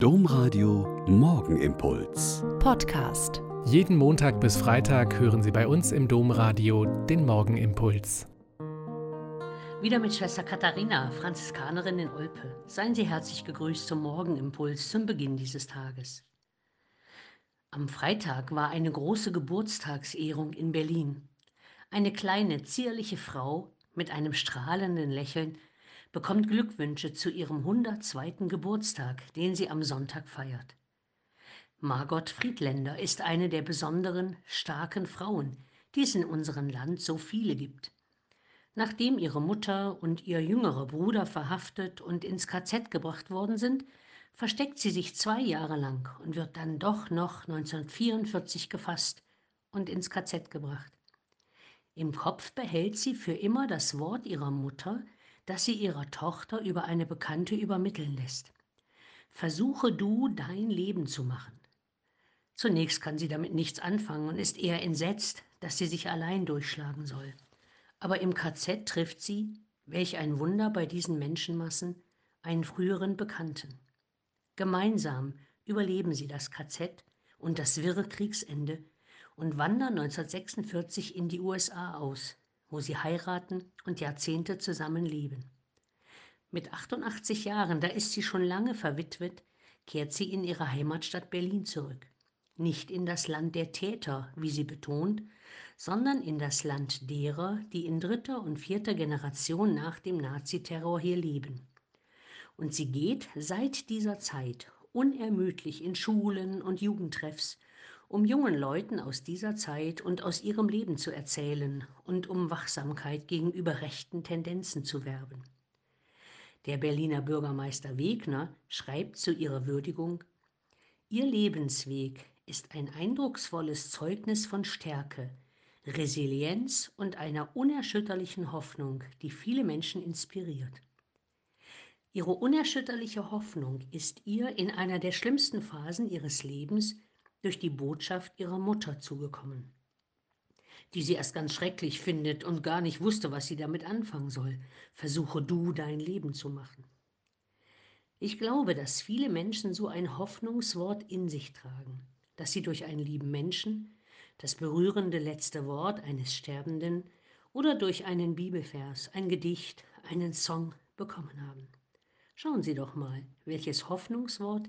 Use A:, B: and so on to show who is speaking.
A: Domradio Morgenimpuls.
B: Podcast.
C: Jeden Montag bis Freitag hören Sie bei uns im Domradio den Morgenimpuls.
D: Wieder mit Schwester Katharina, Franziskanerin in Olpe. Seien Sie herzlich gegrüßt zum Morgenimpuls zum Beginn dieses Tages. Am Freitag war eine große Geburtstagsehrung in Berlin. Eine kleine, zierliche Frau mit einem strahlenden Lächeln bekommt Glückwünsche zu ihrem 102. Geburtstag, den sie am Sonntag feiert. Margot Friedländer ist eine der besonderen, starken Frauen, die es in unserem Land so viele gibt. Nachdem ihre Mutter und ihr jüngerer Bruder verhaftet und ins KZ gebracht worden sind, versteckt sie sich zwei Jahre lang und wird dann doch noch 1944 gefasst und ins KZ gebracht. Im Kopf behält sie für immer das Wort ihrer Mutter, das sie ihrer Tochter über eine Bekannte übermitteln lässt. Versuche du, dein Leben zu machen. Zunächst kann sie damit nichts anfangen und ist eher entsetzt, dass sie sich allein durchschlagen soll. Aber im KZ trifft sie, welch ein Wunder bei diesen Menschenmassen, einen früheren Bekannten. Gemeinsam überleben sie das KZ und das wirre Kriegsende und wandern 1946 in die USA aus, wo sie heiraten und Jahrzehnte zusammen leben. Mit 88 Jahren, da ist sie schon lange verwitwet, kehrt sie in ihre Heimatstadt Berlin zurück. Nicht in das Land der Täter, wie sie betont, sondern in das Land derer, die in dritter und vierter Generation nach dem Naziterror hier leben. Und sie geht seit dieser Zeit unermüdlich in Schulen und Jugendtreffs um jungen Leuten aus dieser Zeit und aus ihrem Leben zu erzählen und um Wachsamkeit gegenüber rechten Tendenzen zu werben. Der Berliner Bürgermeister Wegner schreibt zu ihrer Würdigung, Ihr Lebensweg ist ein eindrucksvolles Zeugnis von Stärke, Resilienz und einer unerschütterlichen Hoffnung, die viele Menschen inspiriert. Ihre unerschütterliche Hoffnung ist ihr in einer der schlimmsten Phasen ihres Lebens durch die Botschaft ihrer Mutter zugekommen, die sie erst ganz schrecklich findet und gar nicht wusste, was sie damit anfangen soll. Versuche du dein Leben zu machen. Ich glaube, dass viele Menschen so ein Hoffnungswort in sich tragen, dass sie durch einen lieben Menschen, das berührende letzte Wort eines Sterbenden oder durch einen Bibelvers, ein Gedicht, einen Song bekommen haben. Schauen Sie doch mal, welches Hoffnungswort